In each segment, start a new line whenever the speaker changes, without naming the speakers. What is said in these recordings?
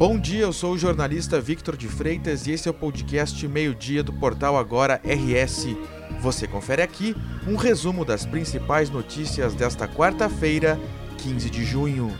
Bom dia, eu sou o jornalista Victor de Freitas e esse é o podcast Meio-Dia do portal Agora RS. Você confere aqui um resumo das principais notícias desta quarta-feira, 15 de junho.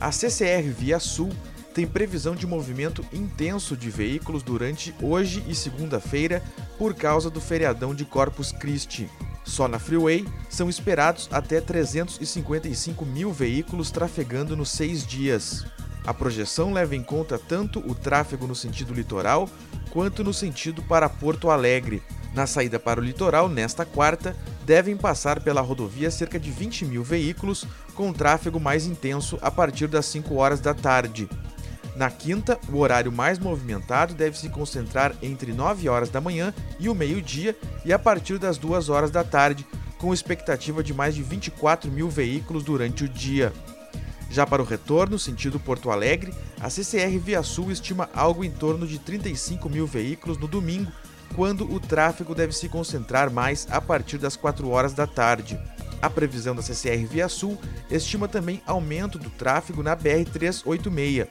A CCR Via Sul tem previsão de movimento intenso de veículos durante hoje e segunda-feira por causa do feriadão de Corpus Christi. Só na Freeway são esperados até 355 mil veículos trafegando nos seis dias. A projeção leva em conta tanto o tráfego no sentido litoral quanto no sentido para Porto Alegre. Na saída para o litoral, nesta quarta, devem passar pela rodovia cerca de 20 mil veículos, com tráfego mais intenso a partir das 5 horas da tarde. Na quinta, o horário mais movimentado deve se concentrar entre 9 horas da manhã e o meio-dia e a partir das 2 horas da tarde, com expectativa de mais de 24 mil veículos durante o dia. Já para o retorno, sentido Porto Alegre, a CCR Via Sul estima algo em torno de 35 mil veículos no domingo, quando o tráfego deve se concentrar mais a partir das 4 horas da tarde. A previsão da CCR Via Sul estima também aumento do tráfego na BR-386.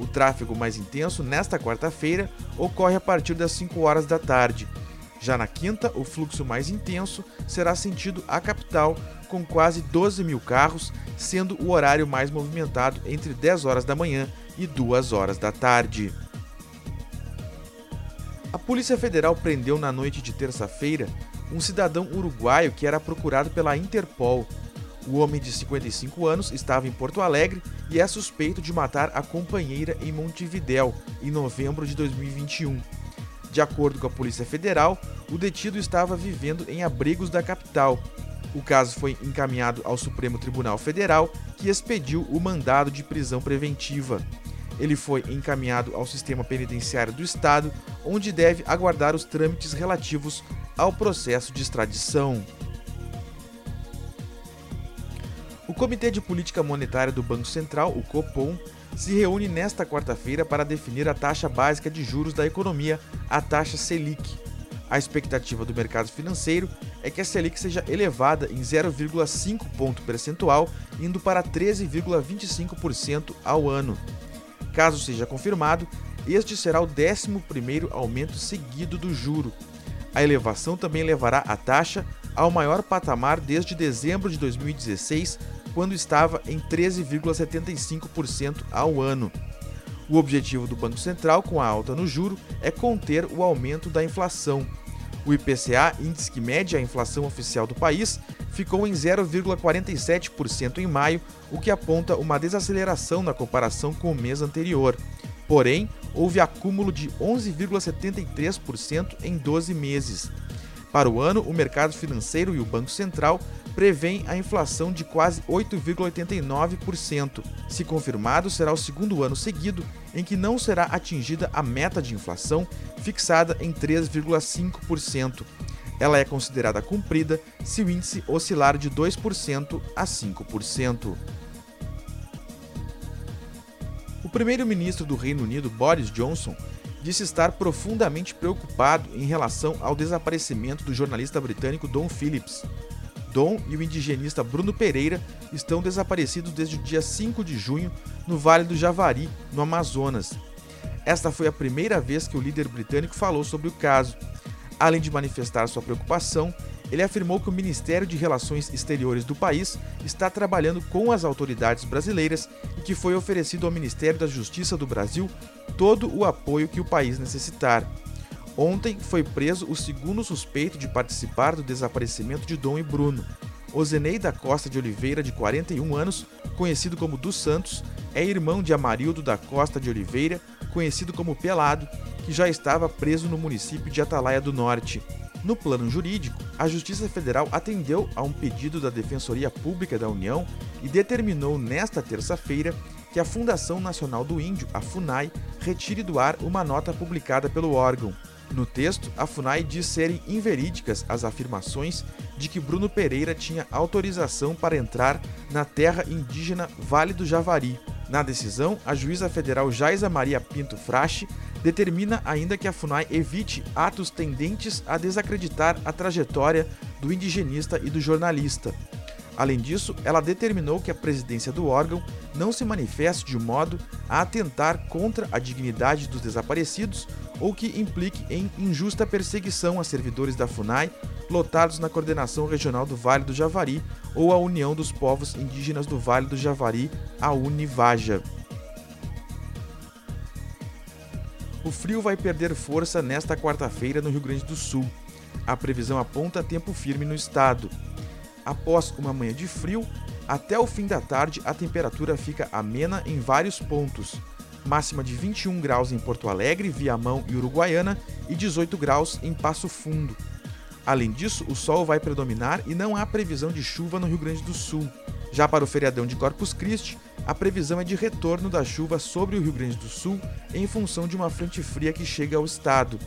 O tráfego mais intenso nesta quarta-feira ocorre a partir das 5 horas da tarde. Já na quinta, o fluxo mais intenso será sentido à capital, com quase 12 mil carros, sendo o horário mais movimentado entre 10 horas da manhã e 2 horas da tarde. A Polícia Federal prendeu na noite de terça-feira um cidadão uruguaio que era procurado pela Interpol o homem de 55 anos estava em Porto Alegre e é suspeito de matar a companheira em Montevidéu, em novembro de 2021. De acordo com a Polícia Federal, o detido estava vivendo em abrigos da capital. O caso foi encaminhado ao Supremo Tribunal Federal, que expediu o mandado de prisão preventiva. Ele foi encaminhado ao sistema penitenciário do Estado, onde deve aguardar os trâmites relativos ao processo de extradição. O Comitê de Política Monetária do Banco Central, o Copom, se reúne nesta quarta-feira para definir a taxa básica de juros da economia, a taxa Selic. A expectativa do mercado financeiro é que a Selic seja elevada em 0,5 ponto percentual, indo para 13,25% ao ano. Caso seja confirmado, este será o 11º aumento seguido do juro. A elevação também levará a taxa ao maior patamar desde dezembro de 2016, quando estava em 13,75% ao ano. O objetivo do Banco Central com a alta no juro é conter o aumento da inflação. O IPCA, índice que mede a inflação oficial do país, ficou em 0,47% em maio, o que aponta uma desaceleração na comparação com o mês anterior. Porém, houve acúmulo de 11,73% em 12 meses. Para o ano, o mercado financeiro e o Banco Central prevêem a inflação de quase 8,89%. Se confirmado, será o segundo ano seguido em que não será atingida a meta de inflação, fixada em 3,5%. Ela é considerada cumprida se o índice oscilar de 2% a 5%. O primeiro-ministro do Reino Unido, Boris Johnson, disse estar profundamente preocupado em relação ao desaparecimento do jornalista britânico Don Phillips. Dom e o indigenista Bruno Pereira estão desaparecidos desde o dia 5 de junho no Vale do Javari, no Amazonas. Esta foi a primeira vez que o líder britânico falou sobre o caso. Além de manifestar sua preocupação, ele afirmou que o Ministério de Relações Exteriores do país está trabalhando com as autoridades brasileiras e que foi oferecido ao Ministério da Justiça do Brasil todo o apoio que o país necessitar. Ontem foi preso o segundo suspeito de participar do desaparecimento de Dom e Bruno. Ozenei da Costa de Oliveira, de 41 anos, conhecido como dos Santos, é irmão de Amarildo da Costa de Oliveira, conhecido como Pelado, que já estava preso no município de Atalaia do Norte. No plano jurídico, a Justiça Federal atendeu a um pedido da Defensoria Pública da União e determinou nesta terça-feira que a Fundação Nacional do Índio, a FUNAI, retire do ar uma nota publicada pelo órgão. No texto, a FUNAI diz serem inverídicas as afirmações de que Bruno Pereira tinha autorização para entrar na terra indígena Vale do Javari. Na decisão, a juíza federal Jaisa Maria Pinto Frache determina ainda que a FUNAI evite atos tendentes a desacreditar a trajetória do indigenista e do jornalista. Além disso, ela determinou que a presidência do órgão não se manifeste de modo a atentar contra a dignidade dos desaparecidos ou que implique em injusta perseguição a servidores da FUNAI lotados na Coordenação Regional do Vale do Javari ou a União dos Povos Indígenas do Vale do Javari, a Univaja. O frio vai perder força nesta quarta-feira no Rio Grande do Sul. A previsão aponta tempo firme no estado. Após uma manhã de frio, até o fim da tarde a temperatura fica amena em vários pontos. Máxima de 21 graus em Porto Alegre, Viamão e Uruguaiana e 18 graus em Passo Fundo. Além disso, o sol vai predominar e não há previsão de chuva no Rio Grande do Sul. Já para o feriadão de Corpus Christi, a previsão é de retorno da chuva sobre o Rio Grande do Sul em função de uma frente fria que chega ao estado.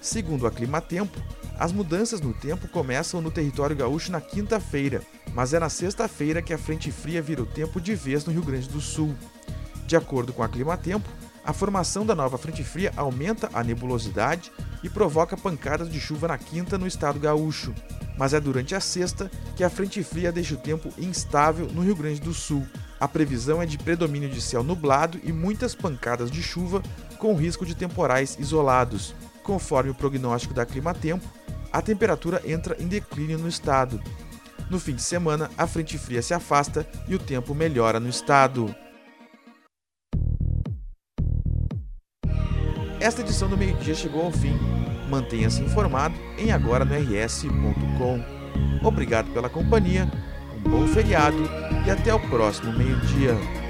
Segundo a Climatempo, as mudanças no tempo começam no território gaúcho na quinta-feira, mas é na sexta-feira que a frente fria vira o tempo de vez no Rio Grande do Sul. De acordo com a Climatempo, a formação da nova frente fria aumenta a nebulosidade e provoca pancadas de chuva na quinta no estado gaúcho. Mas é durante a sexta que a frente fria deixa o tempo instável no Rio Grande do Sul. A previsão é de predomínio de céu nublado e muitas pancadas de chuva, com risco de temporais isolados. Conforme o prognóstico da Climatempo, a temperatura entra em declínio no estado. No fim de semana, a frente fria se afasta e o tempo melhora no estado. Esta edição do meio-dia chegou ao fim. Mantenha-se informado em agora no rs.com. Obrigado pela companhia, um bom feriado e até o próximo meio-dia.